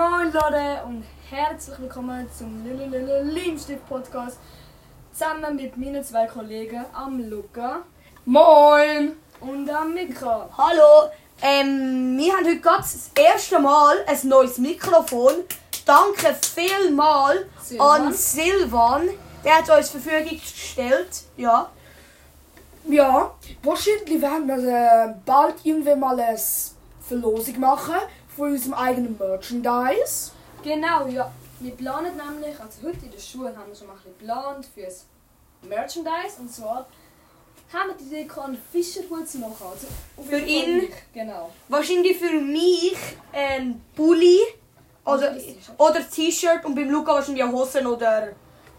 Moin Leute und herzlich willkommen zum Limstift Podcast zusammen mit meinen zwei Kollegen am Luca Moin! und am Mika. Hallo! Ähm, wir haben heute gerade das erste Mal ein neues Mikrofon. Danke vielmals Silvan. an Silvan. Der hat uns zur Verfügung gestellt. Ja. Ja, wahrscheinlich werden wir äh, bald irgendwann mal eine Verlosung machen von unserem eigenen Merchandise. Genau, ja. Wir planen nämlich, also heute in der Schule haben wir schon mal ein bisschen geplant fürs Merchandise und zwar haben wir die Idee gehabt, einen Fischerhut zu machen. Also Für ihn? Genau. Wahrscheinlich für mich ein Pulli oder, Und ein T-Shirt. oder T-Shirt und beim Luca wahrscheinlich auch Hosen oder.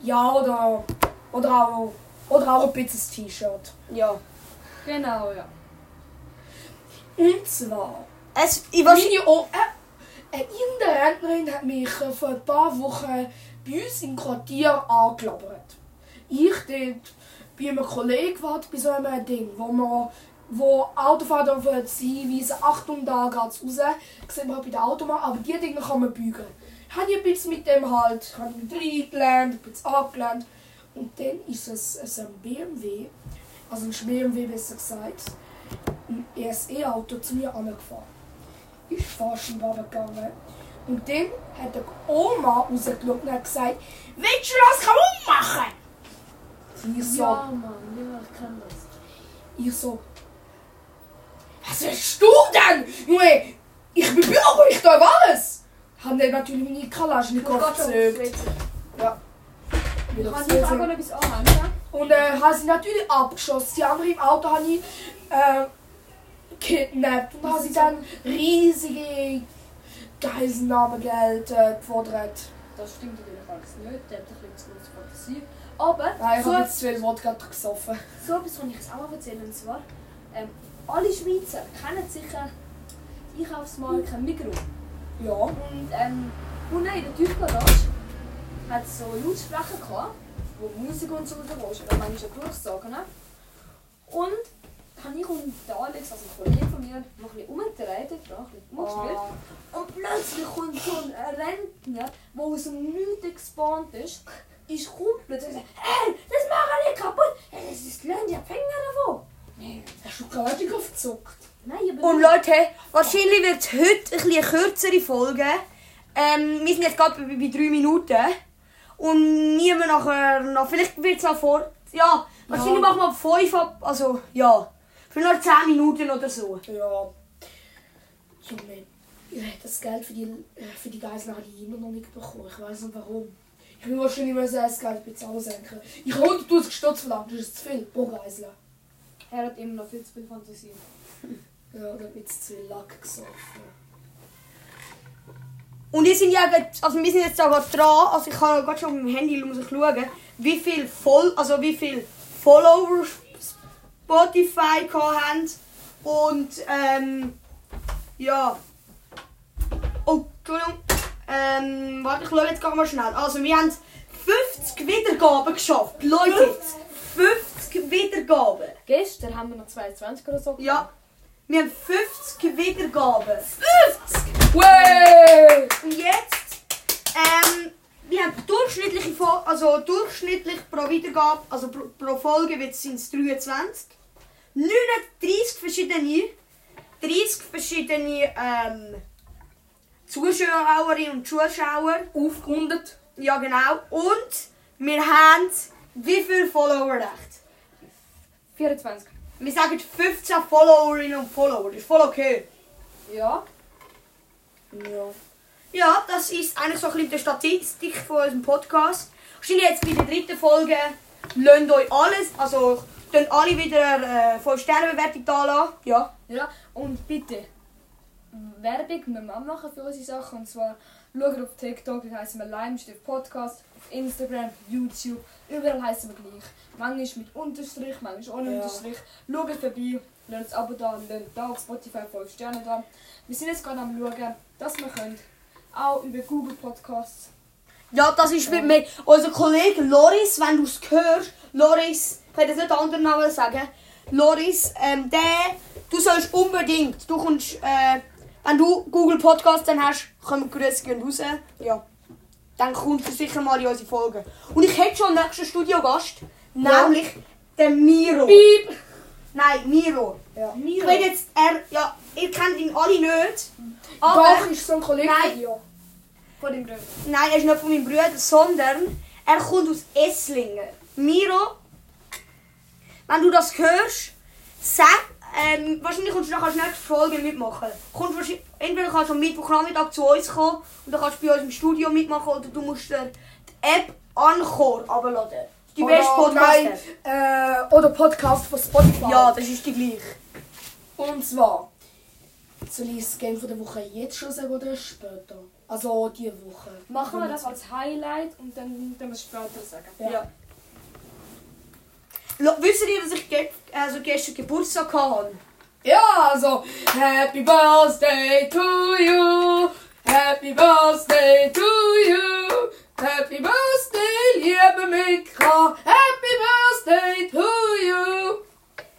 Ja, oder, oder, auch, oder auch ein bisschen T-Shirt. Ja. Genau, ja. Und zwar, Es, ich weiß, meine o äh, irgendeine Rentnerin hat mich äh, vor ein paar Wochen bei uns im Quartier angelabert. Ich dort bei einem Kollegen warte bei so einem Ding, wo man wo Autofahrer dürfen sie hinweisen, Achtung, da geht's raus. Sehen wir bei den Automaten, aber die Dinge kann man bügeln. Habe ich ein bisschen mit dem halt, habe ich reingelernt, ein bisschen abgelernt. Und dann ist es, es ein BMW, also ein BMW besser gesagt, ein ESE-Auto zu mir angefahren. Ich Fahrscheibe runtergegangen. Und dann hat die Oma rausgeschaut und hat gesagt, willst du das kaputt machen? Ich so, Ja, Mann, ja, ich kann das. ich so, was willst du denn? Junge, ich bin Bürger, ich darf alles. Haben dann natürlich meine Kalaschnikow gezückt. Ja. Ich kann dir auch noch etwas anhängen. Und äh, habe sie natürlich abgeschossen. Die andere im Auto habe ich äh, kidnappt. Und habe sie dann riesige Geiselnahmegeld äh, gefordert. Das stimmt natürlich alles nicht. Der hat ein bisschen zu Fantasie. Aber Nein, ich so, habe jetzt zu viel Wodka gesoffen. so etwas kann ich jetzt auch mal erzählen. Und zwar, ähm, alle Schweizer kennen sicher die Einkaufsmarke Migros. Ja. Und ähm, unten in der Tiefgarage hat es so Lautsprecher gehabt, wo Musik und so drauf ist. Oder manchmal Geruchssagen. Und habe ich und der Alex, also ein Kollege von mir, noch ein bisschen umgedreht, da ein bisschen umgespielt. Und plötzlich kommt so ein Rentner, der aus dem Nichts gespawnt ist, ist komplett und sagt, hey, das mache ich nicht kaputt, hey, das ist lernt ja Finger davon. Hast du Kalaschnikow gezuckt? Nein, aber Und Leute, wahrscheinlich wird es heute ein bisschen eine kürzere Folge. Ähm, wir sind jetzt gerade bei, bei drei Minuten. Und niemand nachher noch. Vielleicht wird es auch vor. Ja, wahrscheinlich machen wir fünf ab. Also, ja. Für noch zehn Minuten oder so. Ja. Junge, ich hätte das Geld für die, äh, für die Geisel habe ich immer noch nicht bekommen. Ich weiß nicht warum. Ich will wahrscheinlich mal das Geld ein bisschen senken. Ich habe 100'000 Stutz verlangt, das ist zu viel pro Geisel. er hat immer noch viel zu viel Fantasie. Ja, ein bisschen zu viel Lack gesoffen. Und wir sind ja also wir sind jetzt da gerade dran. Also ich kann gerade schon auf dem Handy muss ich schauen, wie viel voll, also wie viel Follower Spotify gehabt haben. Und ähm, ja. Oh, Entschuldigung. Ähm, warte, ich schaue jetzt gerade mal schnell. Also wir haben 50 Wiedergaben geschafft. Leute, 50 Wiedergaben. Gestern haben wir noch 22 oder so. Ja. Wir haben 50 Wiedergaben. 50! Way! Und jetzt, ähm, wir haben durchschnittliche, Fo- also durchschnittlich pro Wiedergabe, also pro, pro Folge sind es 23. 39 verschiedene, 30 verschiedene ähm, Zuschauerinnen und Zuschauer. Aufgerundet. Ja, genau. Und wir haben wie viele Follower recht? 24. Wir sagen 15 Followerinnen und Follower. Das ist voll okay. Ja. Ja. Ja, das ist eigentlich so ein bisschen die Statistik von unserem Podcast. Wahrscheinlich jetzt bei der dritten Folge lasst euch alles, also dann alle wieder äh, 5 Sterne Bewertung da lassen. Ja. Ja, und bitte, Werbung müssen wir auch machen für unsere Sachen. Und zwar schaut auf TikTok, das heisst wir Leimstift Podcast, auf Instagram, YouTube, überall heißen wir gleich. Manchmal mit Unterstrich, manchmal ohne Ja. Unterstrich. Schaut vorbei, lasst ein Abo da, lasst da auf Spotify 5 Sterne da. Wir sind jetzt gerade am schauen, dass wir können auch über Google Podcasts. Ja, das ist mit mir. Unser Kollege Loris, wenn du es hörst, Loris, ich kann jetzt nicht den anderen Namen sagen. Loris, ähm, der, du sollst unbedingt, du kommst, äh, wenn du Google Podcast dann hast, kommen Grüße gehen raus. Ja. Dann kommt er sicher mal in unsere Folgen. Und ich hätte schon einen nächsten Studiogast, nämlich den Miro. Piep! Nein, Miro. Ja. Ich will jetzt, er, ja, ihr kennt ihn alle nicht. Aber, Doch, ist so ein Kollege Nein. von dir. Von dem Bruder. nein, er ist nicht von meinem Bruder, sondern er kommt aus Esslingen. Miro, wenn du das hörst, sag, ähm, wahrscheinlich kannst du nachher nicht die Folge mitmachen. Kommst wahrscheinlich, entweder kannst du am Mittwochnachmittag zu uns kommen und dann kannst du bei uns im Studio mitmachen oder du musst dir die App Anchor ist die beste Oder, nein, äh, oder Podcast von Spotify. Ja, das ist die gleiche. Und zwar, soll ich das Game von der Woche jetzt schon sagen oder später? Also die Woche. Machen wir das als Highlight und dann können wir es später sagen. Ja. Lo- Wisst ihr, dass ich ge also gestern Geburtstag hatte? Ja, also Happy Birthday to you, Happy Birthday to you, Happy Birthday, liebe Mika, Happy Birthday to you.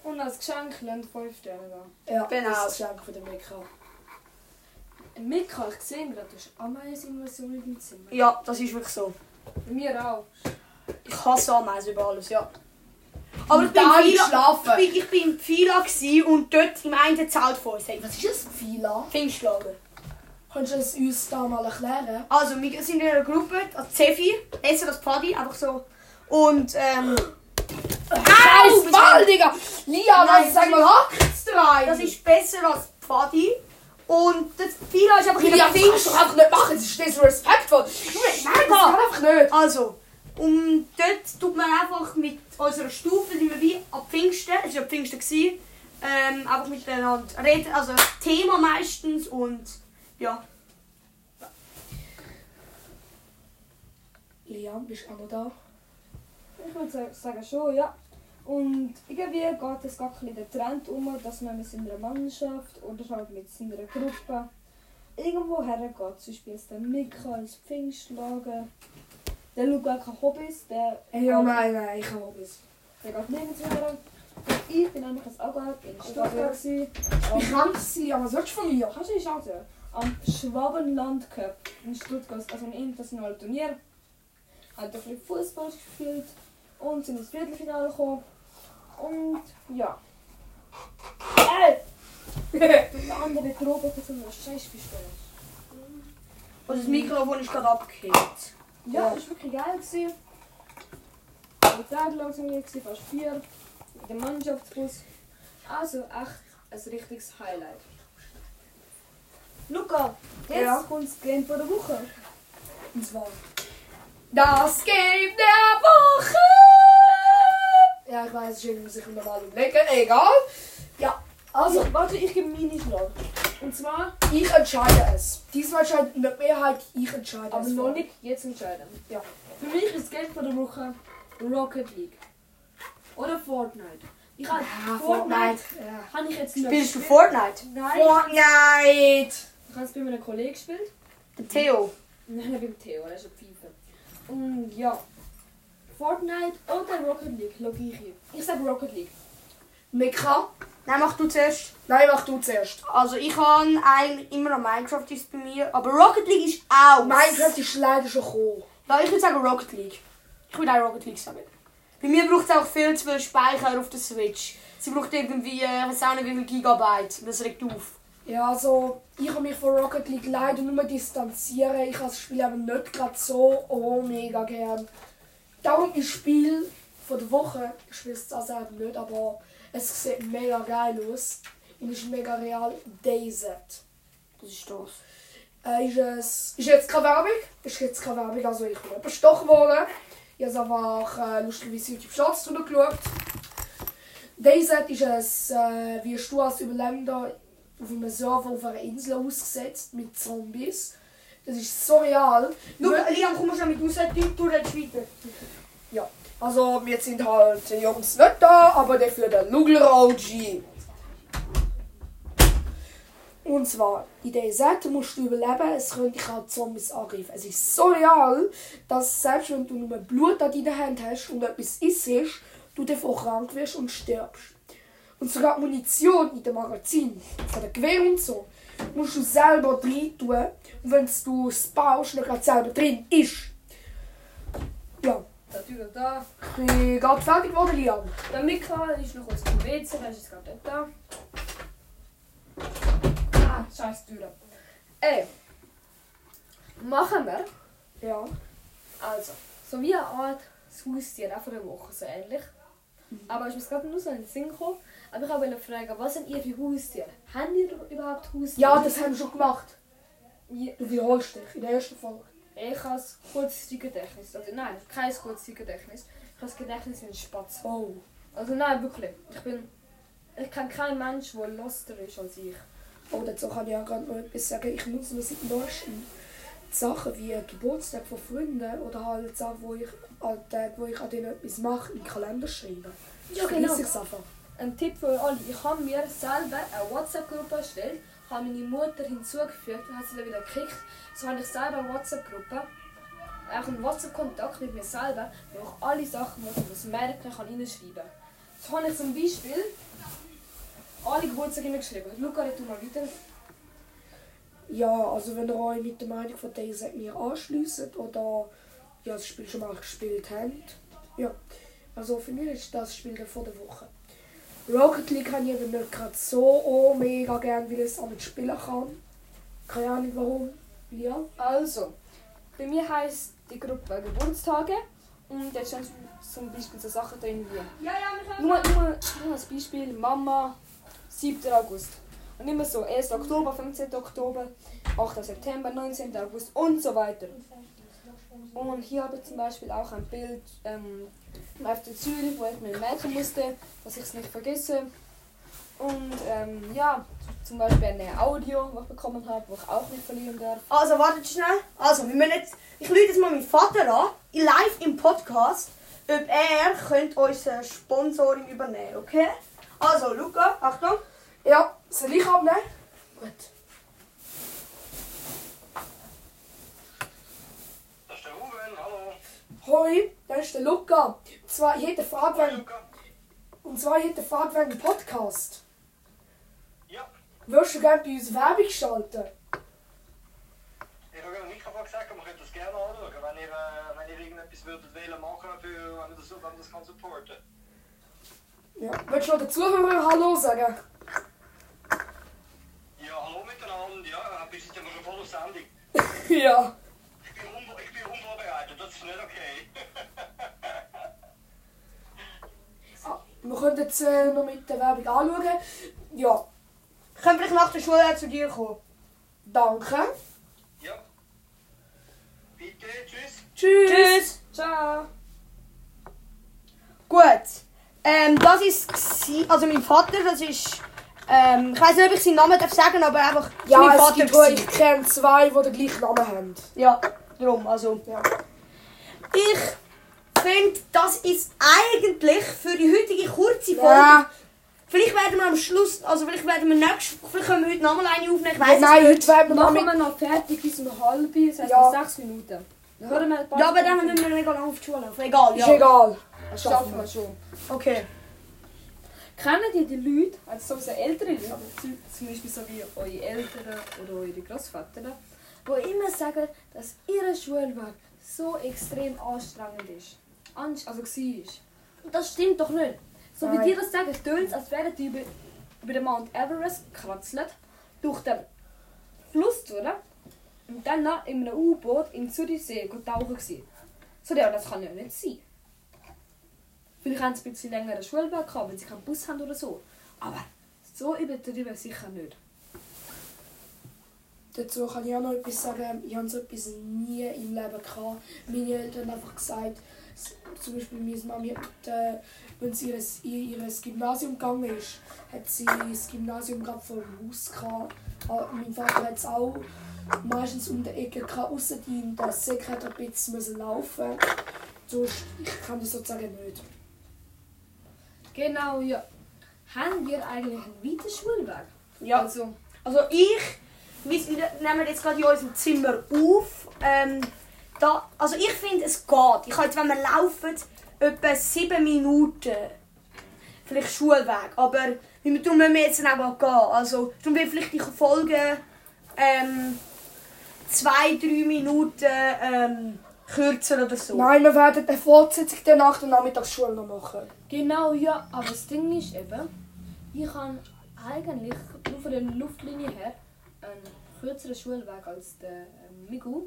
Und als Geschenk lernt 5 Sterne da. Ja, Genau. das Geschenk von der Mika. Mika, ich sehe gerade, du hast Ameiseninvasion in deinem Zimmer. Ja, das ist wirklich so. Bei mir auch. Ich hasse Ameisen über alles, ja. Aber ich bin, dann im Fila, schlafen. ich bin, ich bin im Fila gsi und dort im einen Zelt vor uns. Hey, Was ist das Fila? Pfingstlager. Kannst du es uns da mal erklären? Also, wir sind in einer Gruppe, also C4, essen das Pfadi, einfach so. Und, ähm, Scheiß Ball, Digga! Lia, Nein, sag mal, hackt's rein! das ist besser als Pfadi. Und das Fila ist einfach in der das kannst du Pfingst... einfach nicht machen, das ist disrespektvoll! Nein, das kann einfach nicht! Also, und dort tut man einfach mit unserer Stufe, sind wir wie ab War ja Pfingsten, gewesen, ähm, einfach miteinander reden, also Thema meistens und ja. Liam, bist du auch noch da? Ich würde sa- sagen schon, ja. Und irgendwie geht es gar ein der Trend um, dass man mit seiner Mannschaft oder halt mit seiner Gruppe irgendwo hergeht. Zum Beispiel ist der Mika ins Pfingstlager. Der Luca hat keine Hobbys, der, Ja, nein, nein, ich habe es. der geht nirgends mehr. Ich bin eigentlich als Auge in Stuttgart. Ich kann es sein, aber was willst du von mir? Kannst du die Chance? Am Schwabenland Cup in Stuttgart, also ein internationales Turnier. Hat ein bisschen Fußball gespielt und sind ins Viertelfinale gekommen. Und ja. Ey! Die andere Gruppe hat so eine Scheißpistole. Und das Mikrofon ist gerade abgekehrt. Ja, das war wirklich geil. Gewesen. Drei Tage lang sind wir hier, gewesen, fast vier. Dem Mannschaftsbus. Also echt ein richtiges Highlight. Luca, jetzt Ja? kommt das Game von der Woche. Und zwar. Das Game der Woche! Ja, ich weiß, ich muss ich mir mal überlegen. Egal. Ja, also, warte, ich gebe meine Schlag. Und zwar, ich entscheide es. Diesmal entscheidet mit Mehrheit, ich entscheide aber es. noch nicht jetzt entscheiden. Ja. Für mich ist das Game von der Woche Rocket League. Oder Fortnite. Ich habe Ah, Fortnite, Fortnite. Ja. ich jetzt nicht Spielst du. Fortnite? Nein, Fortnite! ich habe es bei meinem Kollegen gespielt. Der Theo. Nein, beim Theo, er ist ein Pfeife. Und ja, Fortnite oder Rocket League, logge ich hier. Ich sage Rocket League. Mika? Nein, mach du zuerst. Nein, mach du zuerst. Also ich habe eigentlich immer noch Minecraft ist bei mir, aber Rocket League ist auch. Minecraft ist leider schon gekommen. Ja, ich würde sagen Rocket League. Ich würde auch Rocket League sagen. Bei mir braucht es auch viel zu viel Speicher auf der Switch. Sie braucht irgendwie, äh, ich weiß auch nicht wie viel Gigabyte. Das regt auf. Ja, also ich habe mich von Rocket League leider nur distanzieren. Ich habe das Spiel aber nicht gerade so oh, mega gern. Darum ist Spiel von der Woche, ich spiele es selber nicht, aber es sieht mega geil aus. Und ist mega real. DayZ. Das ist das. Äh, ist, es, ist jetzt keine Werbung? Ist jetzt keine Werbung, also ich bin bestochen worden. Ich habe einfach äh, lustigerweise YouTube Shorts geschaut. DayZ ist ein, äh, wie du als Überlebender auf einem Server auf einer Insel ausgesetzt mit Zombies. Das ist so real. Schau, Liam, komm schon mit raus, du, redest weiter. Ja, also wir sind halt die Jungs nicht da, aber dafür der Lugler OG. Und zwar, in der Seite musst du überleben, es können dich auch Zombies angreifen. Es ist so real, dass selbst wenn du nur Blut an deiner Hand hast und etwas isst, du davon krank wirst und stirbst. Und sogar die Munition in dem Magazin, von der Gewehr und so, musst du selber rein tun. Und wenn du es baust, dann gerade selber drin ist. Ja, Natürlich da. ich bin gerade fertig geworden, Lian. Der Mika ist noch kurz beim WC, der ist jetzt gerade da. Scheiß Türe. Ey. Machen wir. Ja. Also, so wie eine Art Haustier, auch für eine Woche, so ähnlich. Aber ich muss gerade nur so in den Sinn kommen. Aber ich wollte fragen, was sind ihr für Haustiere? Haben ihr überhaupt Haustiere? Ja, das haben wir schon gemacht. Ja, Du wiederholst dich in der ersten Folge. Ich habe ein Kurzzeitgedächtnis. Also nein, kein Kurzzeitgedächtnis. Ich habe das Gedächtnis wie ein Spatz. Oh. Also nein, wirklich. Ich bin... Ich kenne keinen Menschen, der loster ist als ich. Oh, dazu kann ich auch gerade noch etwas sagen. Ich nutze nur seit neuestem Sachen wie Geburtstag von Freunden oder halt Sachen, wo ich an Tagen, wo ich an denen etwas mache, in den Kalender schreibe. Ja, Ich genau. es einfach. Ein Tipp für alle. Ich habe mir selber eine WhatsApp-Gruppe erstellt, habe meine Mutter hinzugefügt und habe sie dann wieder gekriegt. So habe ich selber eine WhatsApp-Gruppe, auch einen WhatsApp-Kontakt mit mir selber, wo ich alle Sachen, die ich merken kann, reinschreiben kann. So habe ich zum Beispiel alle Geburtstage hingeschrieben. Luca, tu mal weiter. Ja, also wenn ihr euch mit der Meinung von dieser mir anschliesst oder ja, das Spiel schon mal gespielt habt. Ja, also für mich ist das Spiel vor der Woche. Rocket League habe ich eben nicht gerade so oh, mega gern, weil ich es auch nicht spielen kann. Keine Ahnung warum. Ja. Also, bei mir heisst die Gruppe Geburtstage und da stehen zum Beispiel so Sachen drin wie Ja, ja, wir Nur, nur, nur als Beispiel, Mama, 7. August. Und immer so, 1. Oktober, 15. Oktober, 8. September, 19. August und so weiter. Und hier habe ich zum Beispiel auch ein Bild ähm, auf der Zürich, wo ich mir merken musste, dass ich es nicht vergesse. Und ähm, ja, zum Beispiel eine Audio, was ich bekommen habe, wo ich auch nicht verlieren darf. Also, wartet schnell. Also, wir müssen jetzt, ich rufe jetzt mal meinen Vater an, live im Podcast, ob er könnte unser Sponsoring übernehmen, okay? Also, Luca, Achtung. Ja, soll ich abnehmen? Gut. Das ist der Ruben, hallo. Hoi, das ist der Luca. Und zwar, Frage Hallo wegen, und zwar, eine Frage wegen Podcast. Ja, Würdest du gerne bei uns Werbung schalten? ich habe gerade Mikrofon gesagt, aber man könnte das gerne anschauen, wenn ihr, äh, wenn ihr irgendetwas würdet wählen machen, für, wenn ihr das, wenn ihr das kann supporten. Ja. Willst du noch den Zuhörern Hallo sagen? Ja, hallo miteinander, ja, wir sind ja. Ich bin, un ich bin unvorbereitet, das ist nicht okay. Ah, Wir können jetzt äh, noch mit der Werbung anschauen. Ja, Können wir nach der Schule zu dir kommen? danke. ja. Bitte, tschüss. Tschüss. Tschüss. Ciao! Gut. Ähm, das ist also mein Vater, das ist, ähm, ich weiß nicht, ob ich seinen Namen darf sagen, aber einfach, ist Ja, mein es Vater. gibt, gsi. ich kenne zwei, die den gleichen Namen haben. Ja, darum, also. Ja. Ich finde, das ist eigentlich für die heutige kurze Folge. Ja. Vielleicht werden wir am Schluss, also vielleicht werden wir nächstes, vielleicht können wir heute nochmal eine aufnehmen, ich weiß Nein, es nicht. heute werden wir noch Machen wir noch fertig bis um halb, das heisst Ja. noch 6 Minuten. Paar Ja, aber dann müssen wir mega lange auf die Schule laufen. Egal, Ist ja. egal. Das schaffen wir schon. Okay. Kennen ihr die Leute, also so ältere Leute, zum zum Beispiel so wie eure Eltern oder eure Großväter, die immer sagen, dass ihr Schulweg so extrem anstrengend ist? Anst also war. Und das stimmt doch nicht. So wie die das sagen, tönt es, als wären die über, über den Mount Everest kratzelt, durch den Fluss durch und dann in einem U-Boot im Zürichsee tauchen. So, ja, das kann ja nicht sein. Vielleicht haben sie ein bisschen längeren Schulweg gehabt, wenn sie keinen Bus haben oder so. Aber so übertrieben sicher nicht. Dazu kann ich auch noch etwas sagen. Ich habe so etwas nie im Leben gehabt. Meine Eltern haben einfach gesagt, zum Beispiel meine Mami, hat, äh, wenn sie in ihr Gymnasium gegangen ist, hat sie das Gymnasium gerade vor dem Haus gehabt. Ah, Mein Vater hat es auch meistens um die Ecke gehabt, ausser die in der Säcke hat er ein bisschen laufen. Sonst, ich kann das sozusagen nicht. Genau, ja. Haben wir eigentlich einen weiten Schulweg? Ja. Also, Also ich, wir nehmen jetzt gerade in unserem Zimmer auf. Ähm, da, also ich finde, es geht. Ich jetzt, wenn wir laufen, etwa sieben Minuten. Vielleicht Schulweg. Aber darum müssen wir jetzt auch gehen. Also darum wird vielleicht die Folge ähm, zwei, drei Minuten ähm, kürzer oder so. Nein, wir werden eine Fortsetzung dann nach der Nachmittagsschule noch machen. Genau, ja, aber das Ding ist eben, ich habe eigentlich nur von der Luftlinie her einen kürzeren Schulweg als der ähm, Migu.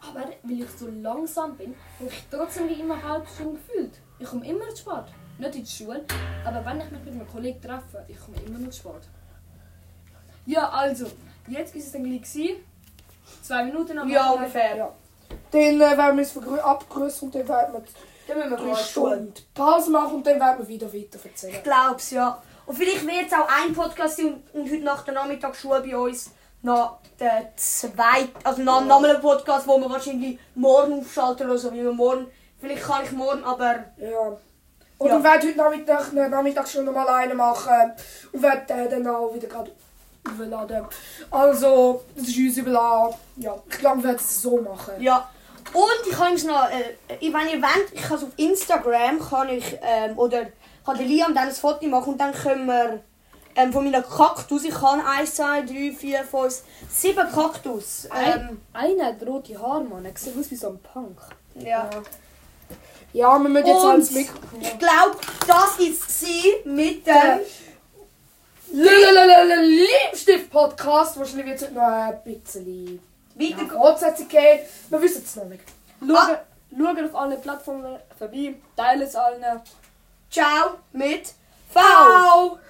Aber weil ich so langsam bin, habe ich trotzdem wie immer eine halbe Stunde gefühlt. Ich komme immer zu spät. Nicht in die Schule, aber wenn ich mich mit einem Kollegen treffe, ich komme immer noch zu spät. Ja, also, jetzt ist es dann gleich gewesen. Zwei Minuten am Ja, ungefähr. Ja. Dann äh, werden wir uns vergrö- abgrüßen und dann werden wir Dann müssen wir drei. Stunden Pause machen und dann werden wir wieder weiter erzählen. Ich glaub's, ja. Und vielleicht wird es auch ein Podcast sein und, und heute nach der Nachmittagsschule bei uns noch der zweite, also noch, noch mal ein Podcast, wo wir wahrscheinlich morgen aufschalten oder so, wie wir morgen, vielleicht kann ich morgen, aber Ja. Und Ja. wir werden heute Nachmittag, eine Nachmittagsstunde noch mal eine machen und werden äh, dann auch wieder gerade aufladen. Also, das ist uns überlassen. Ja, ich glaube, wir werden es so machen. ja. Und ich kann noch, äh, ich- wenn ihr wollt, ich kann es auf Instagram, kann ich, ähm, oder kann der Liam dann ein Foto machen und dann können wir ähm, von meiner Kaktus, ich kann 1, 2, 3, 4, 5, 7 Kaktus. Ähm, Ein, einer hat rote Haare, Mann. Er sieht aus wie so ein Punk. ja. Ja, wir müssen jetzt Und alles mit. ich glaube, das ist sie mit dem... Lipstift-Podcast. Wahrscheinlich wird es heute noch ein bisschen Weiter Fortsetzung geben. Wir wissen es noch nicht. Schaut, schaut auf alle Plattformen vorbei, teilt es allen. Ciao mit V.